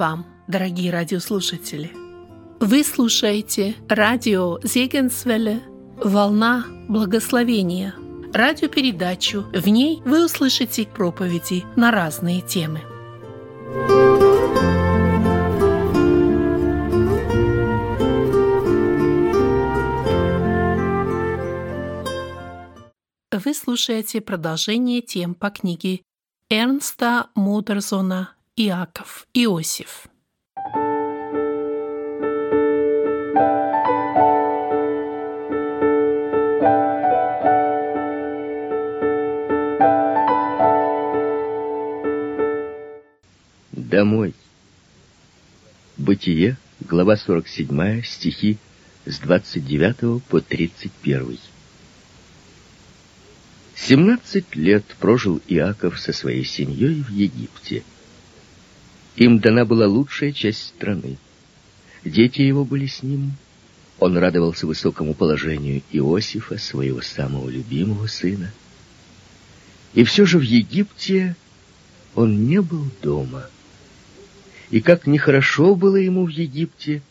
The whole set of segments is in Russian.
Вам, дорогие радиослушатели! Вы слушаете радио Зегенсвелле «Волна благословения» радиопередачу. В ней вы услышите проповеди на разные темы. Вы слушаете продолжение тем по книге Эрнста Мудерзона «Иаков Иосиф». Домой. Бытие, глава 47, стихи с 29 по 31. Семнадцать лет прожил Иаков со своей семьей в Египте. Им дана была лучшая часть страны. Дети его были с ним. Он радовался высокому положению Иосифа, своего самого любимого сына. И все же в Египте он не был дома. И как нехорошо было ему в Египте,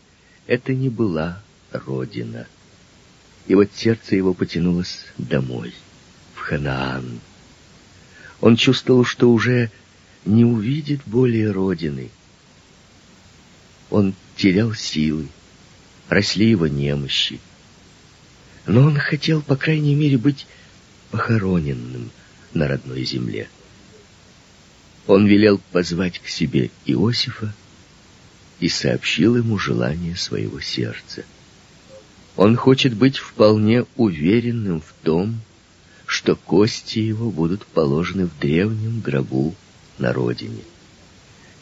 это не была родина. И вот сердце его потянулось домой. Ханаан. Он чувствовал, что уже не увидит более родины. Он терял силы, росли его немощи. Но он хотел, по крайней мере, быть похороненным на родной земле. Он велел позвать к себе Иосифа и сообщил ему желание своего сердца. Он хочет быть вполне уверенным в том, что кости его будут положены в древнем гробу на родине.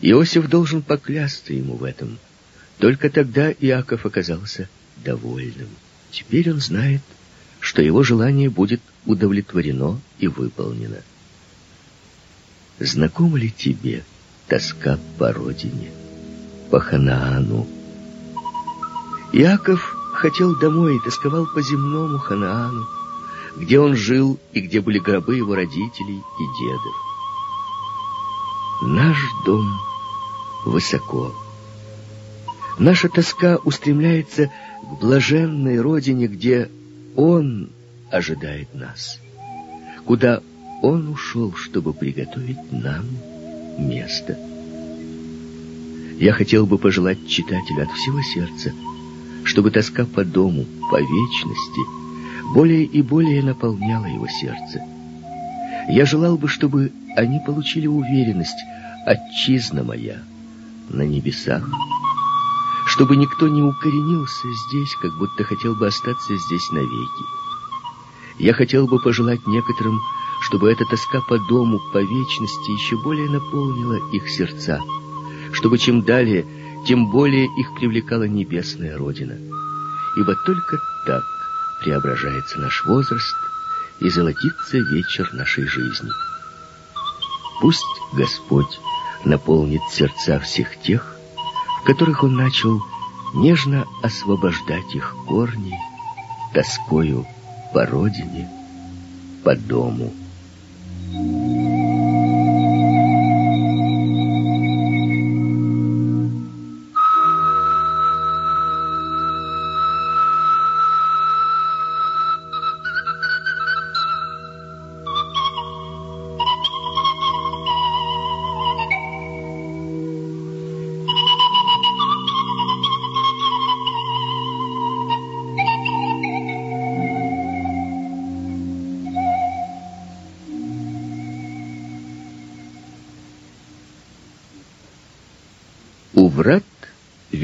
Иосиф должен поклясться ему в этом. Только тогда Иаков оказался довольным. Теперь он знает, что его желание будет удовлетворено и выполнено. Знакома ли тебе тоска по родине, по Ханаану? Иаков хотел домой и тосковал по земному Ханаану, где он жил и где были гробы его родителей и дедов. Наш дом высоко. Наша тоска устремляется к блаженной родине, где Он ожидает нас, куда Он ушел, чтобы приготовить нам место. Я хотел бы пожелать читателю от всего сердца, чтобы тоска по дому, по вечности — более и более наполняло его сердце. Я желал бы, чтобы они получили уверенность, отчизна моя, на небесах, чтобы никто не укоренился здесь, как будто хотел бы остаться здесь навеки. Я хотел бы пожелать некоторым, чтобы эта тоска по дому, по вечности еще более наполнила их сердца, чтобы чем далее, тем более их привлекала небесная Родина. Ибо только так преображается наш возраст и золотится вечер нашей жизни. Пусть Господь наполнит сердца всех тех, в которых Он начал нежно освобождать их корни тоскою по родине, по дому. Врат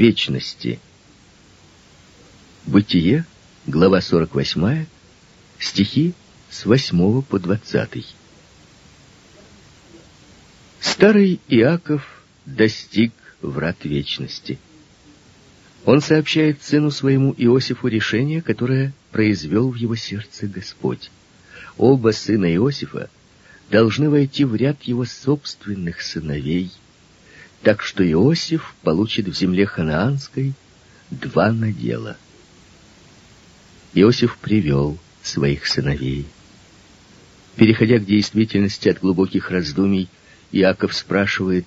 вечности. Бытие, глава 48, стихи с 8 по 20. Старый Иаков достиг врат вечности. Он сообщает сыну своему Иосифу решение, которое произвел в его сердце Господь. Оба сына Иосифа должны войти в ряд его собственных сыновей – так что Иосиф получит в земле ханаанской два надела. Иосиф привел своих сыновей. Переходя к действительности от глубоких раздумий, Иаков спрашивает,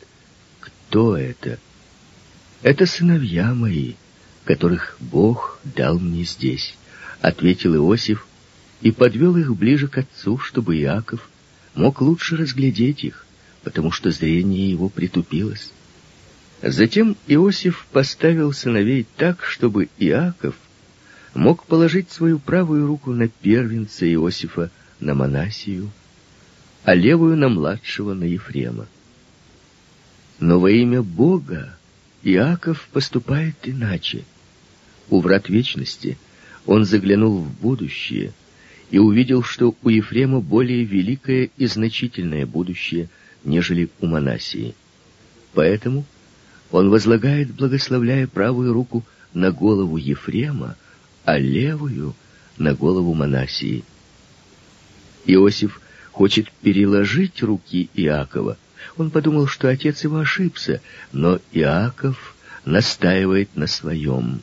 кто это Это сыновья мои, которых Бог дал мне здесь, ответил Иосиф и подвел их ближе к отцу, чтобы Иаков мог лучше разглядеть их, потому что зрение его притупилось. Затем Иосиф поставил сыновей так, чтобы Иаков мог положить свою правую руку на первенца Иосифа, на Манасию, а левую на младшего, на Ефрема. Но во имя Бога Иаков поступает иначе. У врат вечности он заглянул в будущее и увидел, что у Ефрема более великое и значительное будущее, нежели у Манасии. Поэтому он возлагает, благословляя правую руку на голову Ефрема, а левую — на голову Манасии. Иосиф хочет переложить руки Иакова. Он подумал, что отец его ошибся, но Иаков настаивает на своем.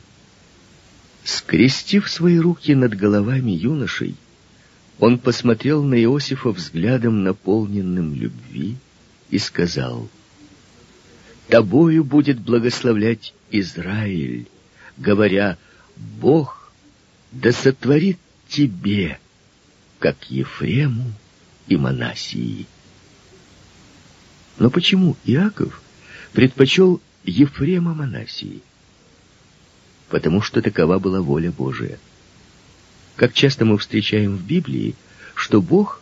Скрестив свои руки над головами юношей, он посмотрел на Иосифа взглядом, наполненным любви, и сказал, «Тобою будет благословлять Израиль, говоря, Бог да сотворит тебе, как Ефрему и Манасии. Но почему Иаков предпочел Ефрема Манасии? Потому что такова была воля Божия. Как часто мы встречаем в Библии, что Бог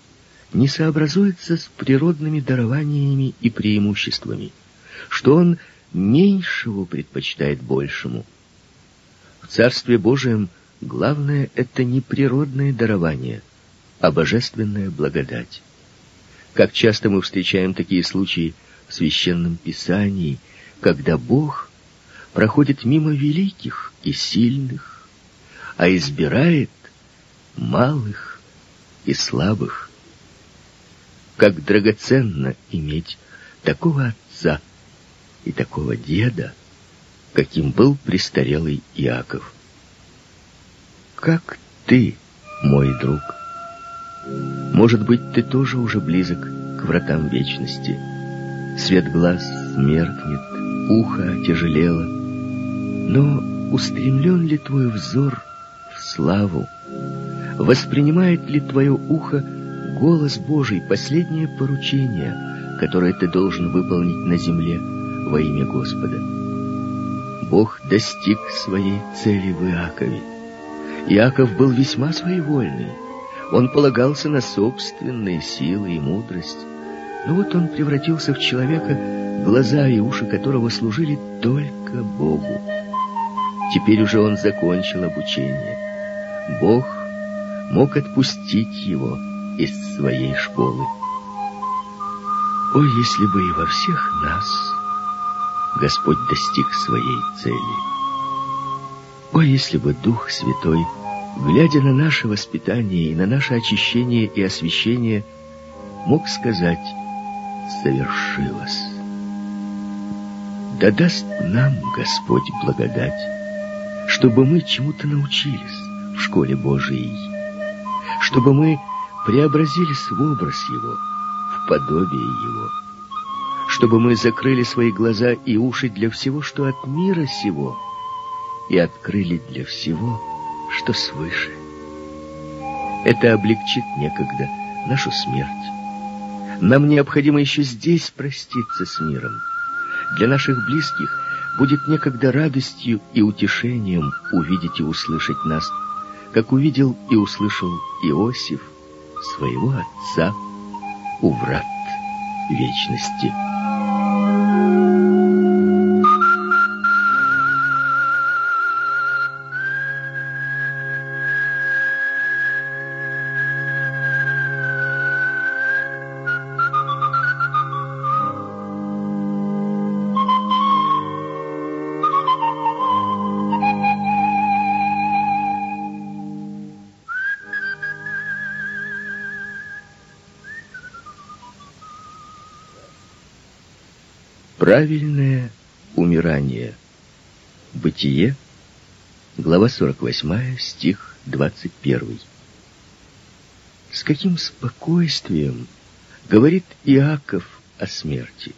не сообразуется с природными дарованиями и преимуществами, что Он меньшего предпочитает большему. В Царстве Божием – Главное — это не природное дарование, а божественная благодать. Как часто мы встречаем такие случаи в Священном Писании, когда Бог проходит мимо великих и сильных, а избирает малых и слабых. Как драгоценно иметь такого отца и такого деда, каким был престарелый Иаков как ты, мой друг. Может быть, ты тоже уже близок к вратам вечности. Свет глаз меркнет, ухо тяжелело. Но устремлен ли твой взор в славу? Воспринимает ли твое ухо голос Божий, последнее поручение, которое ты должен выполнить на земле во имя Господа? Бог достиг своей цели в Иакове. Иаков был весьма своевольный. Он полагался на собственные силы и мудрость. Но вот он превратился в человека, глаза и уши которого служили только Богу. Теперь уже он закончил обучение. Бог мог отпустить его из своей школы. О, если бы и во всех нас Господь достиг своей цели! О, если бы Дух Святой, глядя на наше воспитание и на наше очищение и освящение, мог сказать «совершилось». Да даст нам Господь благодать, чтобы мы чему-то научились в школе Божией, чтобы мы преобразились в образ Его, в подобие Его, чтобы мы закрыли свои глаза и уши для всего, что от мира сего — и открыли для всего, что свыше. Это облегчит некогда нашу смерть. Нам необходимо еще здесь проститься с миром. Для наших близких будет некогда радостью и утешением увидеть и услышать нас, как увидел и услышал Иосиф своего отца у врат вечности. Правильное умирание. Бытие, глава 48, стих 21. С каким спокойствием говорит Иаков о смерти.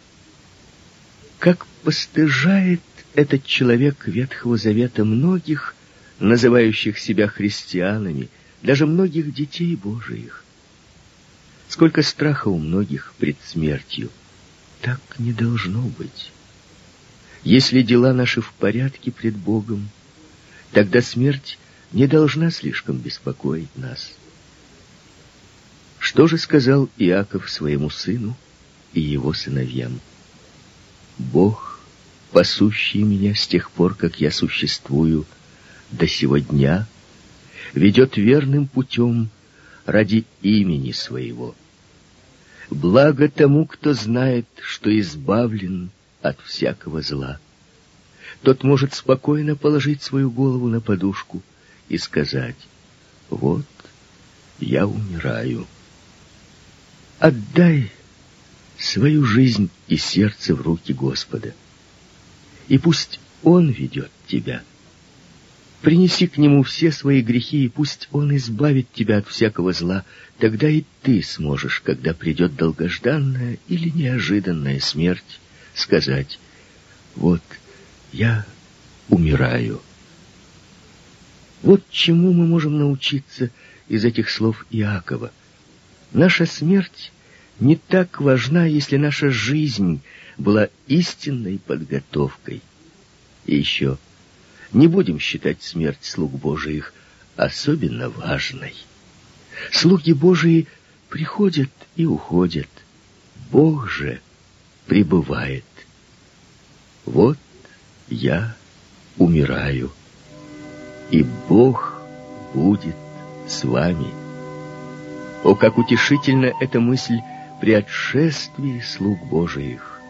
Как постыжает этот человек Ветхого Завета многих, называющих себя христианами, даже многих детей Божиих. Сколько страха у многих пред смертью. Так не должно быть. Если дела наши в порядке пред Богом, тогда смерть не должна слишком беспокоить нас. Что же сказал Иаков своему сыну и его сыновьям? Бог, пасущий меня с тех пор, как я существую, до сего дня, ведет верным путем ради имени своего. Благо тому, кто знает, что избавлен от всякого зла. Тот может спокойно положить свою голову на подушку и сказать, «Вот я умираю». Отдай свою жизнь и сердце в руки Господа, и пусть Он ведет тебя. Принеси к Нему все свои грехи, и пусть Он избавит тебя от всякого зла. Тогда и ты сможешь, когда придет долгожданная или неожиданная смерть, сказать, «Вот я умираю». Вот чему мы можем научиться из этих слов Иакова. Наша смерть не так важна, если наша жизнь была истинной подготовкой. И еще не будем считать смерть слуг Божиих особенно важной. Слуги Божии приходят и уходят. Бог же пребывает. Вот я умираю, и Бог будет с вами. О, как утешительна эта мысль при отшествии слуг Божиих!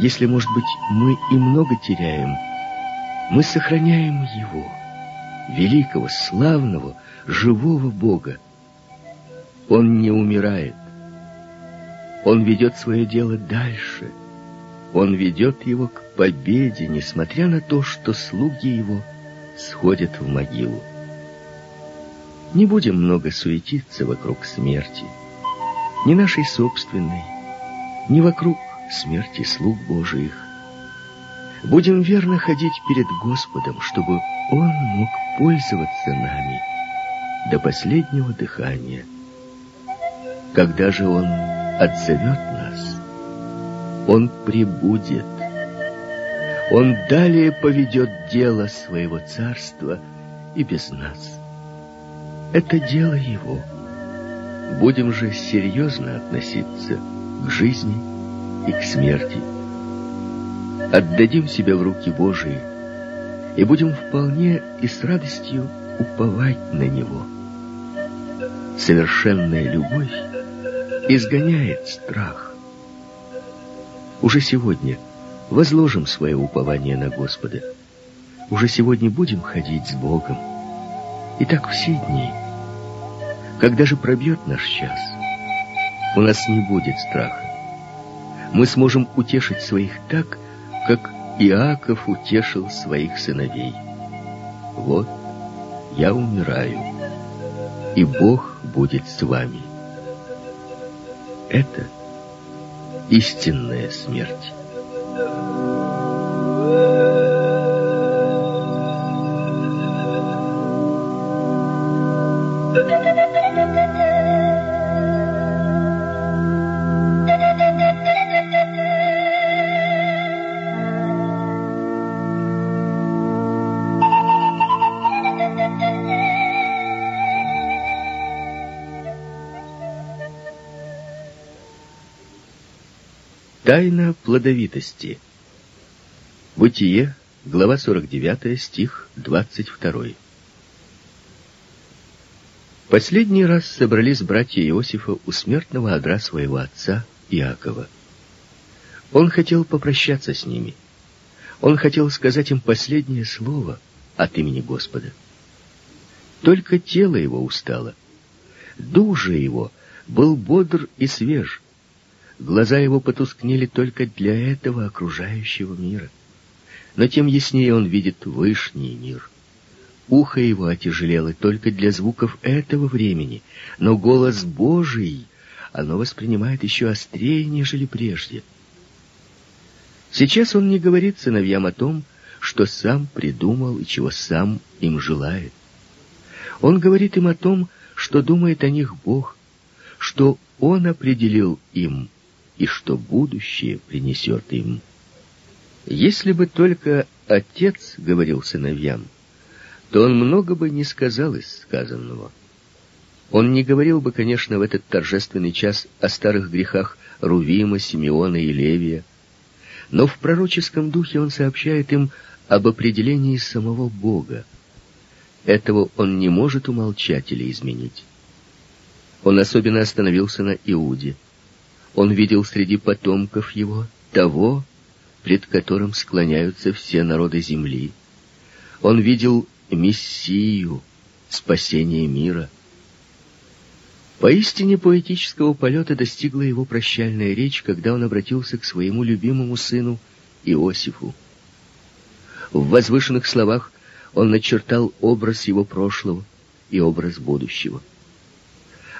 Если, может быть, мы и много теряем, мы сохраняем Его, великого, славного, живого Бога. Он не умирает. Он ведет свое дело дальше. Он ведет его к победе, несмотря на то, что слуги его сходят в могилу. Не будем много суетиться вокруг смерти, ни нашей собственной, ни вокруг смерти слуг Божиих. Будем верно ходить перед Господом, чтобы Он мог пользоваться нами до последнего дыхания. Когда же Он отзовет нас, Он прибудет. Он далее поведет дело своего царства и без нас. Это дело его. Будем же серьезно относиться к жизни и к смерти. Отдадим себя в руки Божии и будем вполне и с радостью уповать на Него. Совершенная любовь изгоняет страх. Уже сегодня возложим свое упование на Господа. Уже сегодня будем ходить с Богом. И так все дни. Когда же пробьет наш час, у нас не будет страха. Мы сможем утешить своих так, как Иаков утешил своих сыновей. Вот я умираю, и Бог будет с вами. Это истинная смерть. Тайна плодовитости. Бытие, глава 49, стих 22. Последний раз собрались братья Иосифа у смертного одра своего отца Иакова. Он хотел попрощаться с ними. Он хотел сказать им последнее слово от имени Господа. Только тело его устало. Дух же его был бодр и свеж. Глаза его потускнели только для этого окружающего мира. Но тем яснее он видит вышний мир. Ухо его отяжелело только для звуков этого времени, но голос Божий оно воспринимает еще острее, нежели прежде. Сейчас он не говорит сыновьям о том, что сам придумал и чего сам им желает. Он говорит им о том, что думает о них Бог, что Он определил им и что будущее принесет им. Если бы только отец говорил сыновьям, то он много бы не сказал из сказанного. Он не говорил бы, конечно, в этот торжественный час о старых грехах Рувима, Симеона и Левия, но в пророческом духе он сообщает им об определении самого Бога. Этого он не может умолчать или изменить. Он особенно остановился на Иуде. Он видел среди потомков его того, пред которым склоняются все народы земли. Он видел Мессию, спасение мира. Поистине поэтического полета достигла его прощальная речь, когда он обратился к своему любимому сыну Иосифу. В возвышенных словах он начертал образ его прошлого и образ будущего.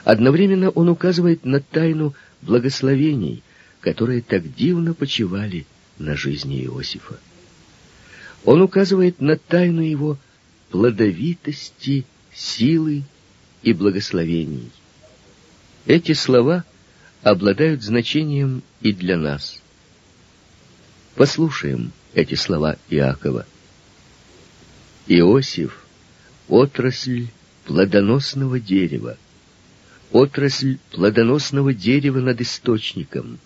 Одновременно он указывает на тайну благословений, которые так дивно почивали на жизни Иосифа. Он указывает на тайну его плодовитости, силы и благословений. Эти слова обладают значением и для нас. Послушаем эти слова Иакова. Иосиф — отрасль плодоносного дерева, отрасль плодоносного дерева над источником.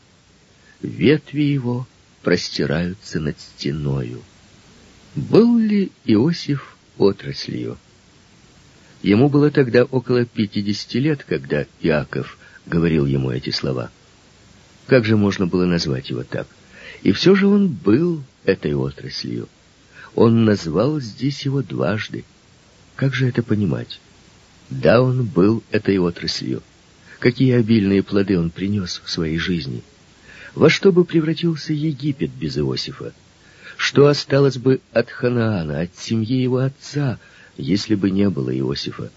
Ветви его простираются над стеною. Был ли Иосиф отраслью? Ему было тогда около пятидесяти лет, когда Иаков говорил ему эти слова. Как же можно было назвать его так? И все же он был этой отраслью. Он назвал здесь его дважды. Как же это понимать? Да, он был этой отраслью. Какие обильные плоды он принес в своей жизни. Во что бы превратился Египет без Иосифа? Что осталось бы от Ханаана, от семьи его отца, если бы не было Иосифа?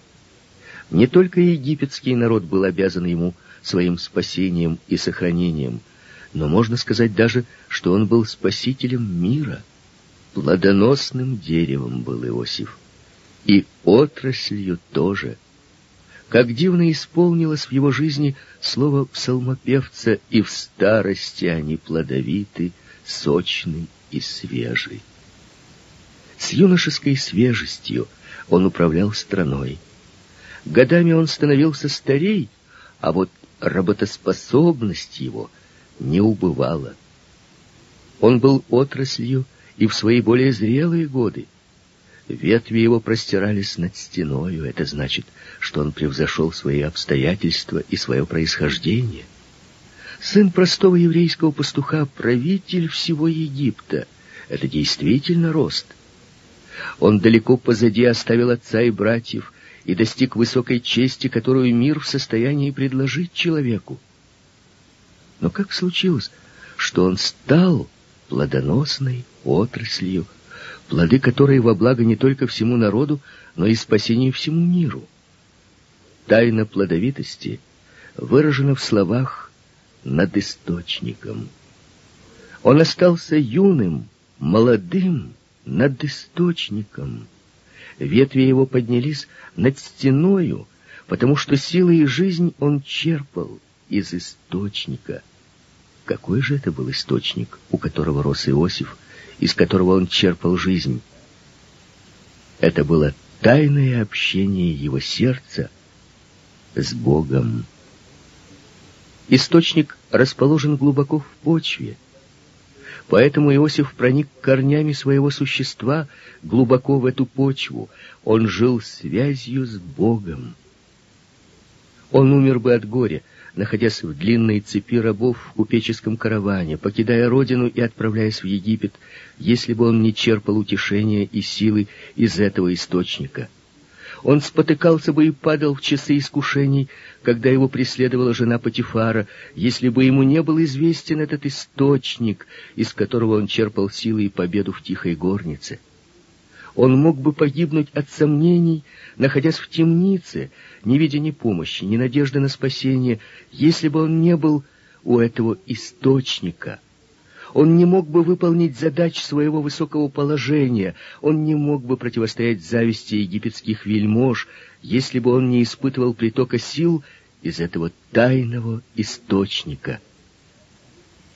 Не только египетский народ был обязан ему своим спасением и сохранением, но можно сказать даже, что он был спасителем мира. Плодоносным деревом был Иосиф. И отраслью тоже. Как дивно исполнилось в его жизни слово псалмопевца «И в старости они плодовиты, сочны и свежи». С юношеской свежестью он управлял страной. Годами он становился старей, а вот работоспособность его не убывала. Он был отраслью и в свои более зрелые годы. Ветви его простирались над стеною. Это значит, что он превзошел свои обстоятельства и свое происхождение. Сын простого еврейского пастуха, правитель всего Египта. Это действительно рост. Он далеко позади оставил отца и братьев и достиг высокой чести, которую мир в состоянии предложить человеку. Но как случилось, что он стал плодоносной отраслью, плоды которой во благо не только всему народу, но и спасению всему миру? Тайна плодовитости выражена в словах «над источником». Он остался юным, молодым, над источником. Ветви его поднялись над стеною, потому что силы и жизнь он черпал из источника. Какой же это был источник, у которого рос Иосиф, из которого он черпал жизнь? Это было тайное общение его сердца с Богом. Источник расположен глубоко в почве, поэтому Иосиф проник корнями своего существа глубоко в эту почву. Он жил связью с Богом. Он умер бы от горя, находясь в длинной цепи рабов в купеческом караване, покидая родину и отправляясь в Египет, если бы он не черпал утешения и силы из этого источника. Он спотыкался бы и падал в часы искушений, когда его преследовала жена Патифара, если бы ему не был известен этот источник, из которого он черпал силы и победу в тихой горнице. Он мог бы погибнуть от сомнений, находясь в темнице, не видя ни помощи, ни надежды на спасение, если бы он не был у этого источника. Он не мог бы выполнить задач своего высокого положения, он не мог бы противостоять зависти египетских вельмож, если бы он не испытывал притока сил из этого тайного источника.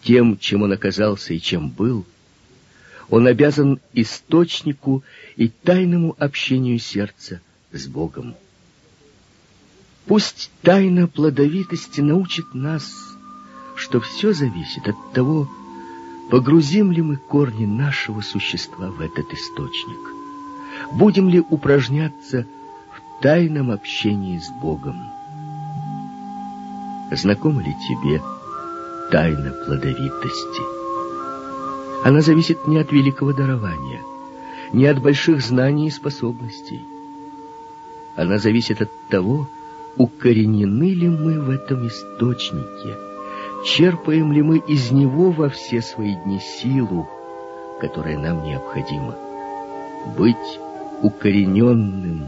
Тем, чем он оказался и чем был, он обязан источнику и тайному общению сердца с Богом. Пусть тайна плодовитости научит нас, что все зависит от того, погрузим ли мы корни нашего существа в этот источник, будем ли упражняться в тайном общении с Богом. Знакома ли тебе тайна плодовитости? Она зависит не от великого дарования, не от больших знаний и способностей. Она зависит от того, укоренены ли мы в этом источнике, черпаем ли мы из него во все свои дни силу, которая нам необходима. Быть укорененным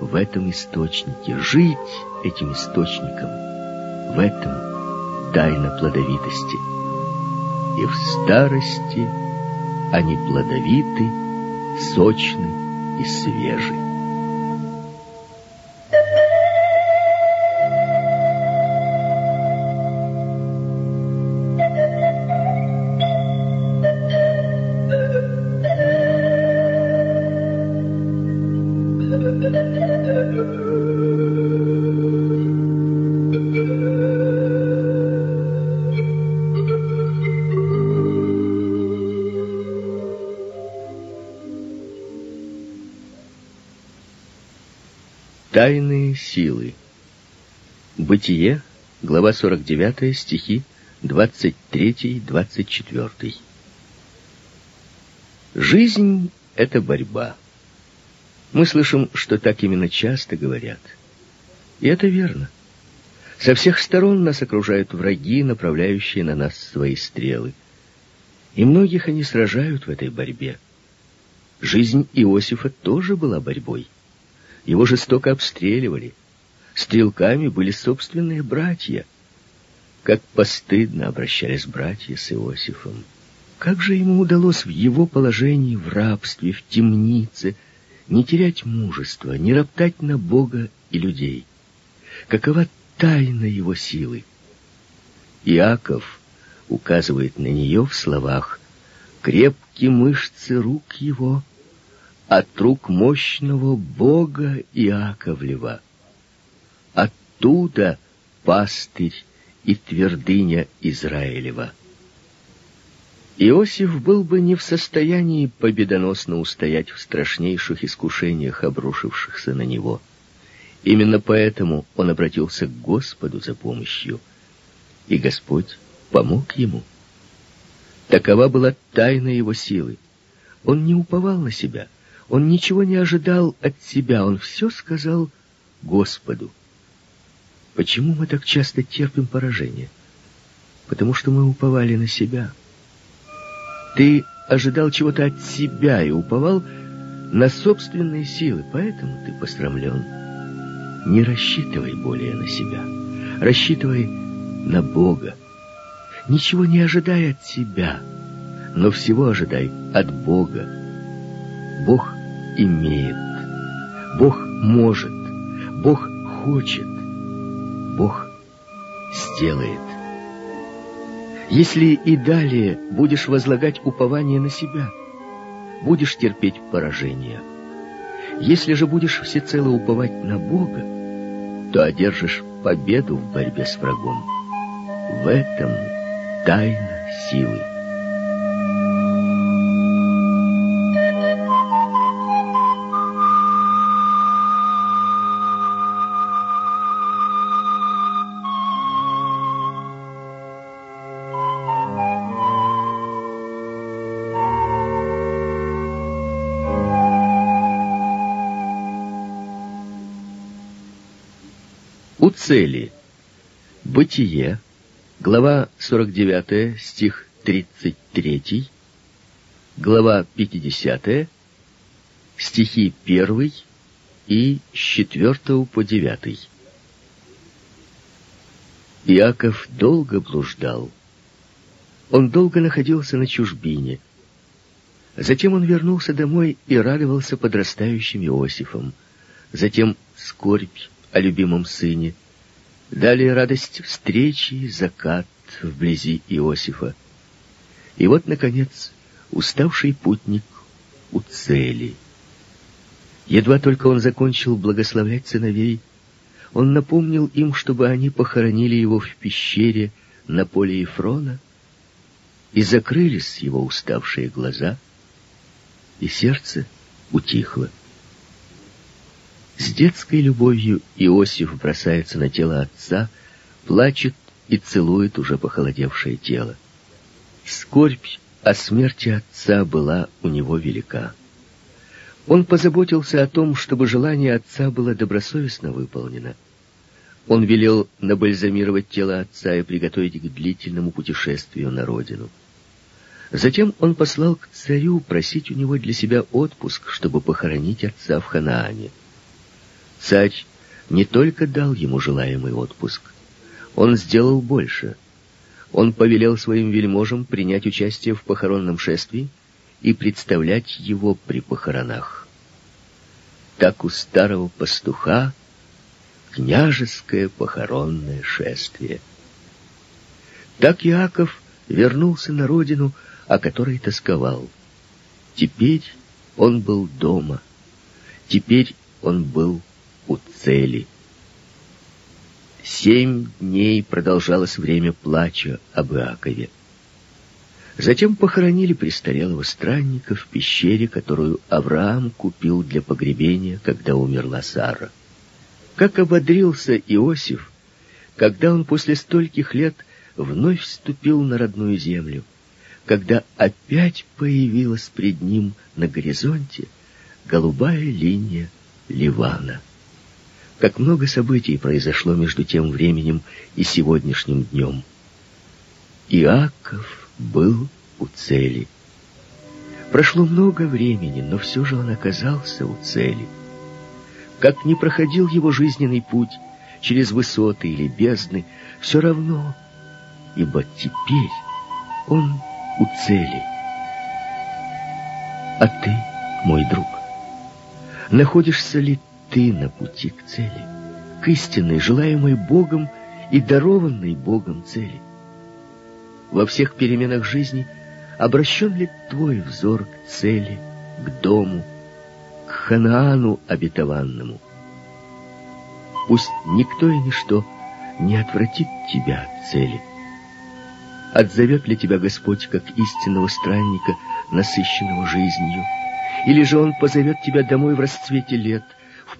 в этом источнике, жить этим источником, в этом тайна плодовитости. И в старости они плодовиты, сочны и свежи. Тайные силы. Бытие, глава 49, стихи 23-24. Жизнь — это борьба. Мы слышим, что так именно часто говорят. И это верно. Со всех сторон нас окружают враги, направляющие на нас свои стрелы. И многих они сражают в этой борьбе. Жизнь Иосифа тоже была борьбой. Его жестоко обстреливали. Стрелками были собственные братья. Как постыдно обращались братья с Иосифом. Как же ему удалось в его положении, в рабстве, в темнице, не терять мужества, не роптать на Бога и людей? Какова тайна его силы? Иаков указывает на нее в словах «крепкие мышцы рук его» от рук мощного Бога Иаковлева. Оттуда пастырь и твердыня Израилева. Иосиф был бы не в состоянии победоносно устоять в страшнейших искушениях, обрушившихся на него. Именно поэтому он обратился к Господу за помощью, и Господь помог ему. Такова была тайна его силы. Он не уповал на себя — он ничего не ожидал от себя, он все сказал Господу. Почему мы так часто терпим поражение? Потому что мы уповали на себя. Ты ожидал чего-то от себя и уповал на собственные силы, поэтому ты посрамлен. Не рассчитывай более на себя. Рассчитывай на Бога. Ничего не ожидай от себя, но всего ожидай от Бога. Бог имеет. Бог может. Бог хочет. Бог сделает. Если и далее будешь возлагать упование на себя, будешь терпеть поражение. Если же будешь всецело уповать на Бога, то одержишь победу в борьбе с врагом. В этом тайна силы. Цели. Бытие, глава 49, стих 33, глава 50, стихи 1 и с 4 по 9. Иаков долго блуждал. Он долго находился на чужбине. Затем он вернулся домой и радовался подрастающим Иосифом. Затем скорбь о любимом сыне. Далее радость встречи, закат вблизи Иосифа. И вот, наконец, уставший путник у цели. Едва только он закончил благословлять сыновей, он напомнил им, чтобы они похоронили его в пещере на поле Ефрона, и закрылись его уставшие глаза, и сердце утихло. С детской любовью Иосиф бросается на тело отца, плачет и целует уже похолодевшее тело. Скорбь о смерти отца была у него велика. Он позаботился о том, чтобы желание отца было добросовестно выполнено. Он велел набальзамировать тело отца и приготовить к длительному путешествию на родину. Затем он послал к царю просить у него для себя отпуск, чтобы похоронить отца в Ханаане. Царь не только дал ему желаемый отпуск, он сделал больше. Он повелел своим вельможам принять участие в похоронном шествии и представлять его при похоронах. Так у старого пастуха княжеское похоронное шествие. Так Иаков вернулся на родину, о которой тосковал. Теперь он был дома. Теперь он был у цели. Семь дней продолжалось время плача об Иакове. Затем похоронили престарелого странника в пещере, которую Авраам купил для погребения, когда умерла Сара. Как ободрился Иосиф, когда он после стольких лет вновь вступил на родную землю, когда опять появилась пред ним на горизонте голубая линия Ливана. Как много событий произошло между тем временем и сегодняшним днем. Иаков был у цели. Прошло много времени, но все же он оказался у цели. Как ни проходил его жизненный путь через высоты или бездны, все равно, ибо теперь он у цели. А ты, мой друг, находишься ли ты на пути к цели, к истинной, желаемой Богом и дарованной Богом цели? во всех переменах жизни, обращен ли твой взор к цели, к дому, к Ханаану обетованному? Пусть никто и ничто не отвратит тебя от цели. Отзовет ли тебя Господь как истинного странника, насыщенного жизнью? Или же Он позовет тебя домой в расцвете лет,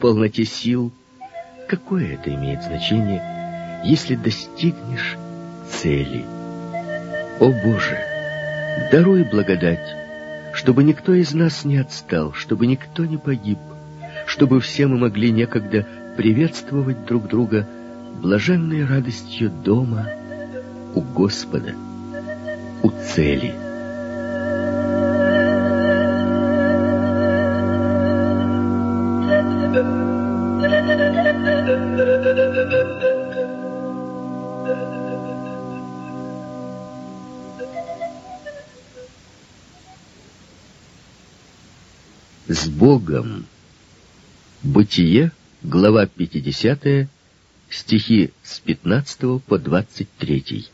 полноте сил? Какое это имеет значение, если достигнешь цели? О Боже, даруй благодать, чтобы никто из нас не отстал, чтобы никто не погиб, чтобы все мы могли некогда приветствовать друг друга блаженной радостью дома у Господа, у цели. С Богом. Бытие, глава 50, стихи с 15 по 23.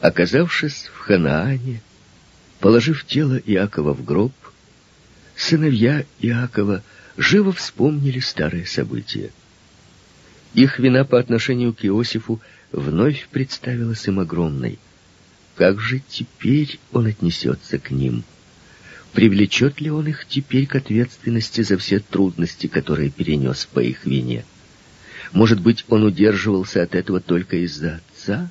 Оказавшись в Ханаане, положив тело Иакова в гроб, сыновья Иакова живо вспомнили старые события. Их вина по отношению к Иосифу вновь представилась им огромной. Как же теперь он отнесется к ним? — Привлечет ли он их теперь к ответственности за все трудности, которые перенес по их вине? Может быть, он удерживался от этого только из-за отца?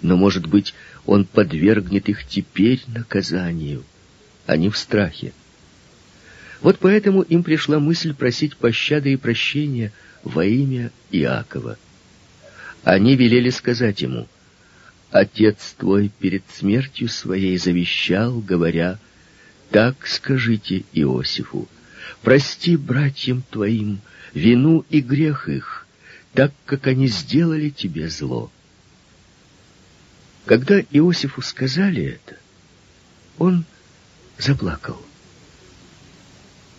Но, может быть, он подвергнет их теперь наказанию, а не в страхе. Вот поэтому им пришла мысль просить пощады и прощения во имя Иакова. Они велели сказать ему, «Отец твой перед смертью своей завещал, говоря, — так скажите Иосифу, прости братьям твоим вину и грех их, так как они сделали тебе зло. Когда Иосифу сказали это, он заплакал.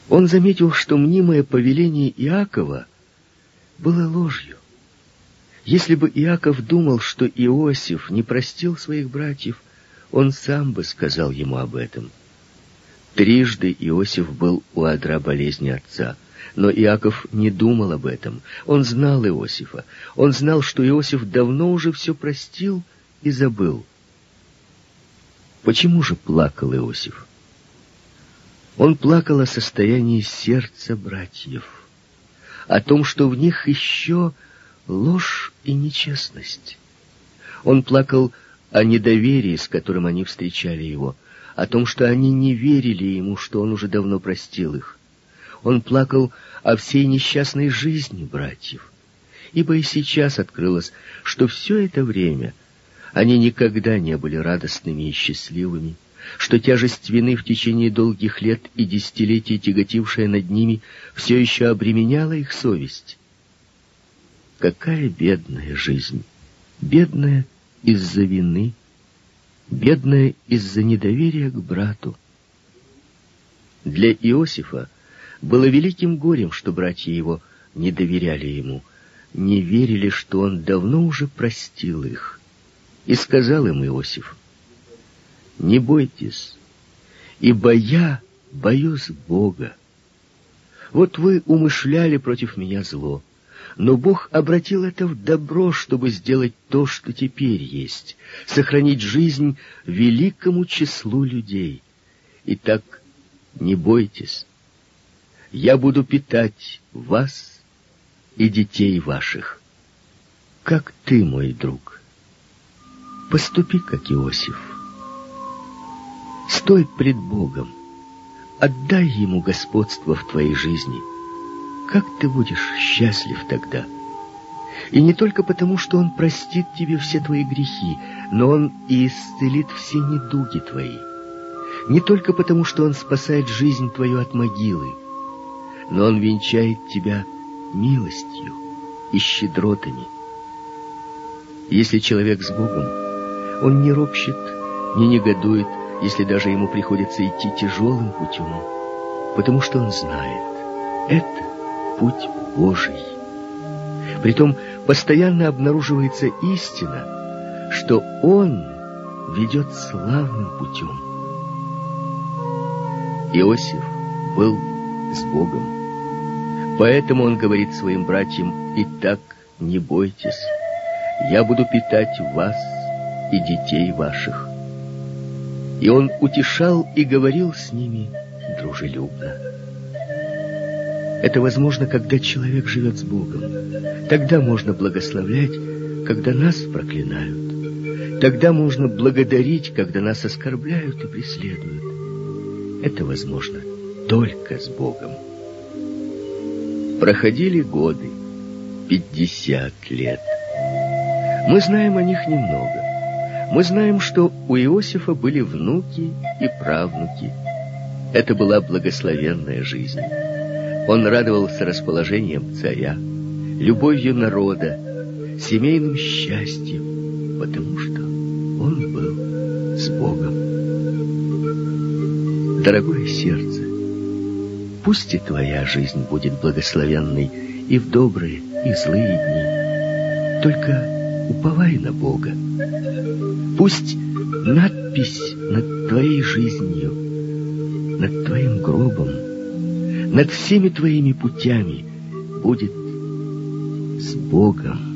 Он заметил, что мнимое повеление Иакова было ложью. Если бы Иаков думал, что Иосиф не простил своих братьев, он сам бы сказал ему об этом. Трижды Иосиф был у адра болезни отца, но Иаков не думал об этом. Он знал Иосифа. Он знал, что Иосиф давно уже все простил и забыл. Почему же плакал Иосиф? Он плакал о состоянии сердца братьев, о том, что в них еще ложь и нечестность. Он плакал о недоверии, с которым они встречали его, о том, что они не верили ему, что он уже давно простил их. Он плакал о всей несчастной жизни братьев, ибо и сейчас открылось, что все это время они никогда не были радостными и счастливыми, что тяжесть вины в течение долгих лет и десятилетий, тяготившая над ними, все еще обременяла их совесть. Какая бедная жизнь! Бедная из-за вины, бедная из-за недоверия к брату. Для Иосифа было великим горем, что братья его не доверяли ему, не верили, что он давно уже простил их. И сказал им Иосиф, «Не бойтесь, ибо я боюсь Бога. Вот вы умышляли против меня зло, но Бог обратил это в добро, чтобы сделать то, что теперь есть, сохранить жизнь великому числу людей. Итак, не бойтесь. Я буду питать вас и детей ваших. Как ты, мой друг. Поступи, как Иосиф. Стой пред Богом. Отдай Ему господство в твоей жизни — как ты будешь счастлив тогда? И не только потому, что Он простит тебе все твои грехи, но Он и исцелит все недуги твои. Не только потому, что Он спасает жизнь твою от могилы, но Он венчает тебя милостью и щедротами. Если человек с Богом, он не ропщет, не негодует, если даже ему приходится идти тяжелым путем, потому что он знает, это путь Божий. Притом постоянно обнаруживается истина, что Он ведет славным путем. Иосиф был с Богом. Поэтому он говорит своим братьям, «Итак, не бойтесь, я буду питать вас и детей ваших». И он утешал и говорил с ними дружелюбно. Это возможно, когда человек живет с Богом. Тогда можно благословлять, когда нас проклинают. Тогда можно благодарить, когда нас оскорбляют и преследуют. Это возможно только с Богом. Проходили годы, пятьдесят лет. Мы знаем о них немного. Мы знаем, что у Иосифа были внуки и правнуки. Это была благословенная жизнь. Он радовался расположением царя, любовью народа, семейным счастьем, потому что он был с Богом. Дорогое сердце, пусть и твоя жизнь будет благословенной и в добрые, и злые дни. Только уповай на Бога. Пусть надпись над твоей жизнью, над твоим гробом над всеми твоими путями будет с Богом.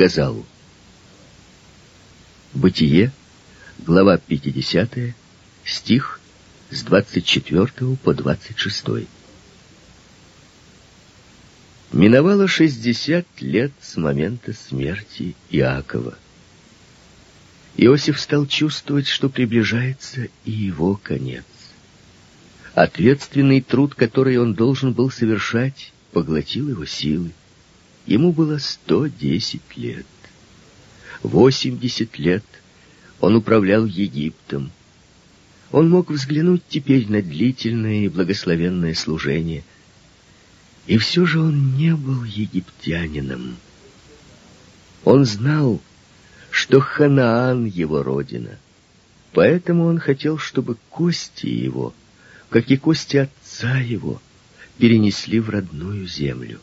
Сказал. Бытие, глава 50, стих с 24 по 26. Миновало 60 лет с момента смерти Иакова. Иосиф стал чувствовать, что приближается и его конец. Ответственный труд, который он должен был совершать, поглотил его силы. Ему было 110 лет. 80 лет он управлял Египтом. Он мог взглянуть теперь на длительное и благословенное служение. И все же он не был египтянином. Он знал, что Ханаан его родина. Поэтому он хотел, чтобы кости его, как и кости отца его, перенесли в родную землю.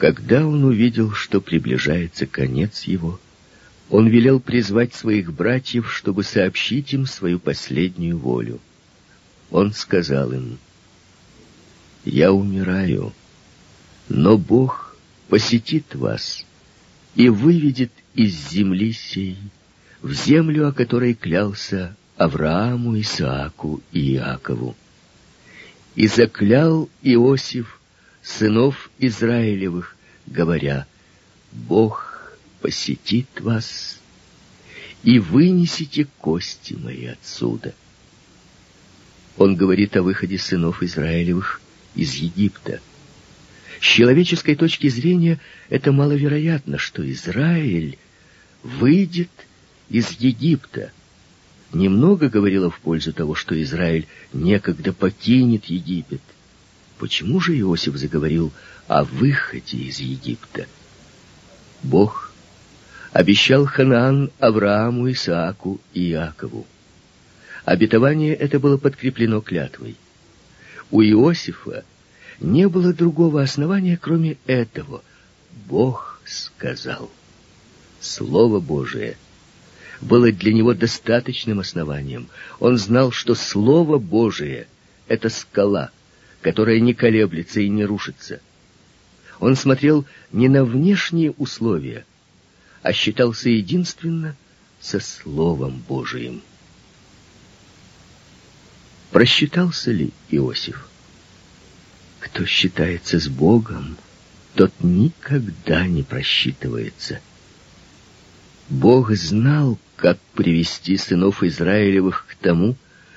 Когда он увидел, что приближается конец его, он велел призвать своих братьев, чтобы сообщить им свою последнюю волю. Он сказал им, «Я умираю, но Бог посетит вас и выведет из земли сей в землю, о которой клялся Аврааму, Исааку и Иакову. И заклял Иосиф сынов Израилевых, говоря, «Бог посетит вас, и вынесите кости мои отсюда». Он говорит о выходе сынов Израилевых из Египта. С человеческой точки зрения это маловероятно, что Израиль выйдет из Египта. Немного говорило в пользу того, что Израиль некогда покинет Египет. Почему же Иосиф заговорил о выходе из Египта? Бог обещал Ханаан Аврааму, Исааку и Иакову. Обетование это было подкреплено клятвой. У Иосифа не было другого основания, кроме этого. Бог сказал. Слово Божие было для него достаточным основанием. Он знал, что Слово Божие — это скала — которая не колеблется и не рушится. Он смотрел не на внешние условия, а считался единственно со Словом Божиим. Просчитался ли Иосиф? Кто считается с Богом, тот никогда не просчитывается. Бог знал, как привести сынов Израилевых к тому,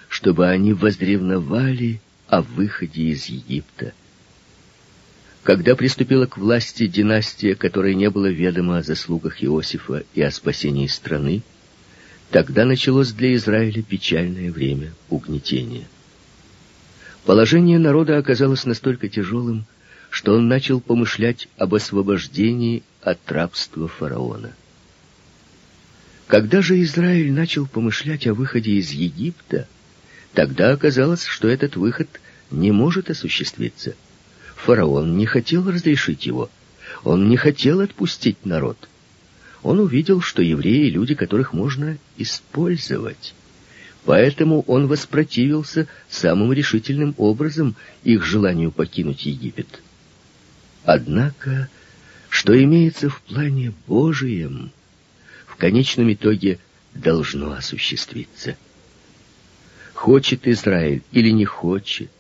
чтобы они воздревновали о выходе из Египта. Когда приступила к власти династия, которой не было ведомо о заслугах Иосифа и о спасении страны, тогда началось для Израиля печальное время угнетения. Положение народа оказалось настолько тяжелым, что он начал помышлять об освобождении от рабства фараона. Когда же Израиль начал помышлять о выходе из Египта, тогда оказалось, что этот выход не может осуществиться. Фараон не хотел разрешить его. Он не хотел отпустить народ. Он увидел, что евреи — люди, которых можно использовать. Поэтому он воспротивился самым решительным образом их желанию покинуть Египет. Однако, что имеется в плане Божием, в конечном итоге должно осуществиться. Хочет Израиль или не хочет,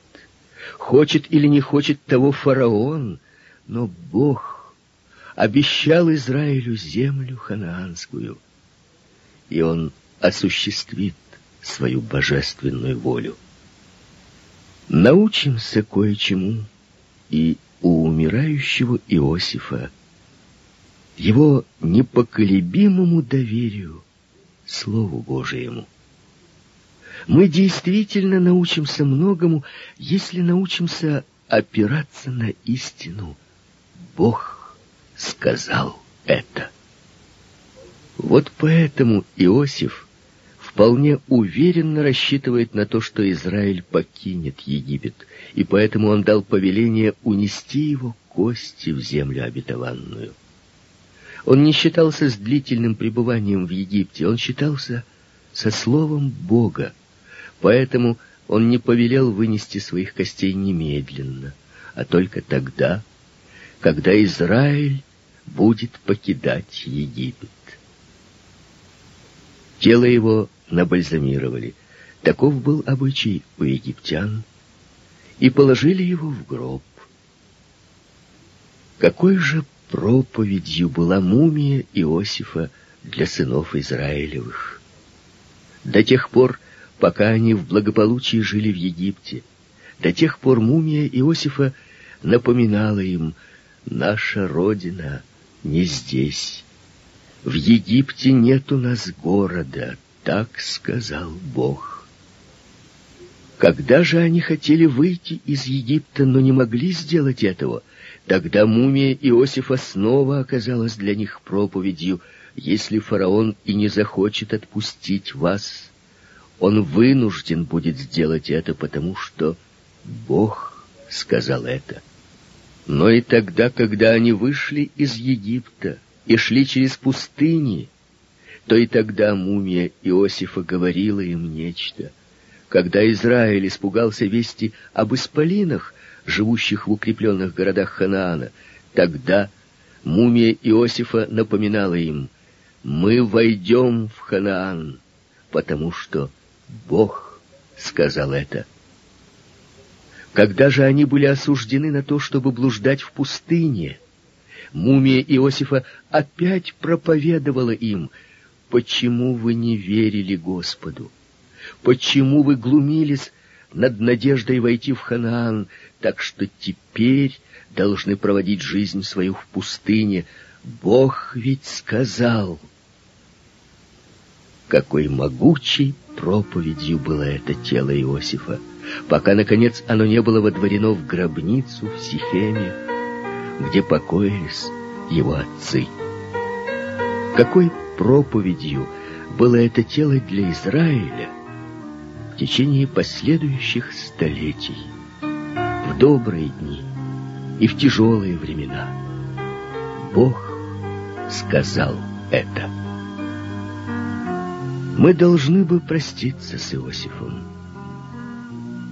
Хочет или не хочет того фараон, но Бог обещал Израилю землю ханаанскую, и он осуществит свою божественную волю. Научимся кое-чему и у умирающего Иосифа, его непоколебимому доверию Слову Божьему мы действительно научимся многому, если научимся опираться на истину. Бог сказал это. Вот поэтому Иосиф вполне уверенно рассчитывает на то, что Израиль покинет Египет, и поэтому он дал повеление унести его кости в землю обетованную. Он не считался с длительным пребыванием в Египте, он считался со словом Бога, Поэтому он не повелел вынести своих костей немедленно, а только тогда, когда Израиль будет покидать Египет. Тело его набальзамировали. Таков был обычай у египтян. И положили его в гроб. Какой же проповедью была мумия Иосифа для сынов Израилевых? До тех пор, пока они в благополучии жили в Египте, до тех пор мумия Иосифа напоминала им, наша Родина не здесь. В Египте нет у нас города, так сказал Бог. Когда же они хотели выйти из Египта, но не могли сделать этого, тогда мумия Иосифа снова оказалась для них проповедью, если фараон и не захочет отпустить вас, он вынужден будет сделать это, потому что Бог сказал это. Но и тогда, когда они вышли из Египта и шли через пустыни, то и тогда мумия Иосифа говорила им нечто. Когда Израиль испугался вести об исполинах, живущих в укрепленных городах Ханаана, тогда мумия Иосифа напоминала им, «Мы войдем в Ханаан, потому что Бог сказал это». Когда же они были осуждены на то, чтобы блуждать в пустыне, мумия Иосифа опять проповедовала им, «Почему вы не верили Господу? Почему вы глумились над надеждой войти в Ханаан, так что теперь должны проводить жизнь свою в пустыне? Бог ведь сказал...» Какой могучей проповедью было это тело Иосифа! пока, наконец, оно не было водворено в гробницу в Сихеме, где покоились его отцы. Какой проповедью было это тело для Израиля в течение последующих столетий, в добрые дни и в тяжелые времена. Бог сказал это. Мы должны бы проститься с Иосифом.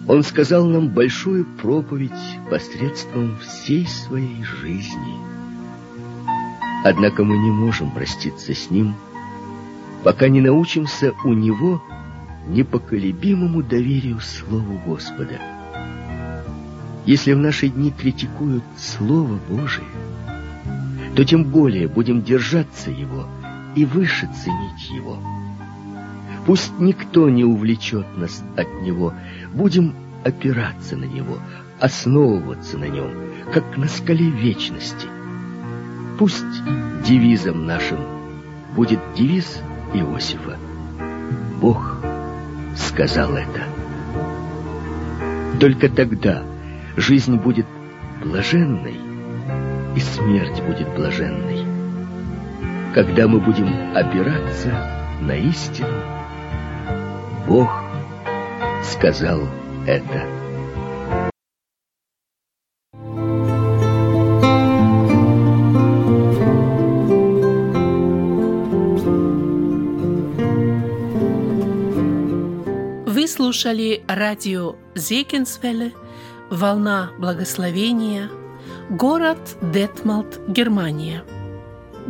Он сказал нам большую проповедь посредством всей своей жизни. Однако мы не можем проститься с ним, пока не научимся у него непоколебимому доверию Слову Господа. Если в наши дни критикуют Слово Божие, то тем более будем держаться его и выше ценить его. Пусть никто не увлечет нас от него, будем опираться на него, основываться на нем, как на скале вечности. Пусть девизом нашим будет девиз Иосифа. Бог сказал это. Только тогда жизнь будет блаженной, и смерть будет блаженной. Когда мы будем опираться на истину, Бог сказал это. Вы слушали радио Зекинсвелле «Волна благословения», город Детмалт, Германия.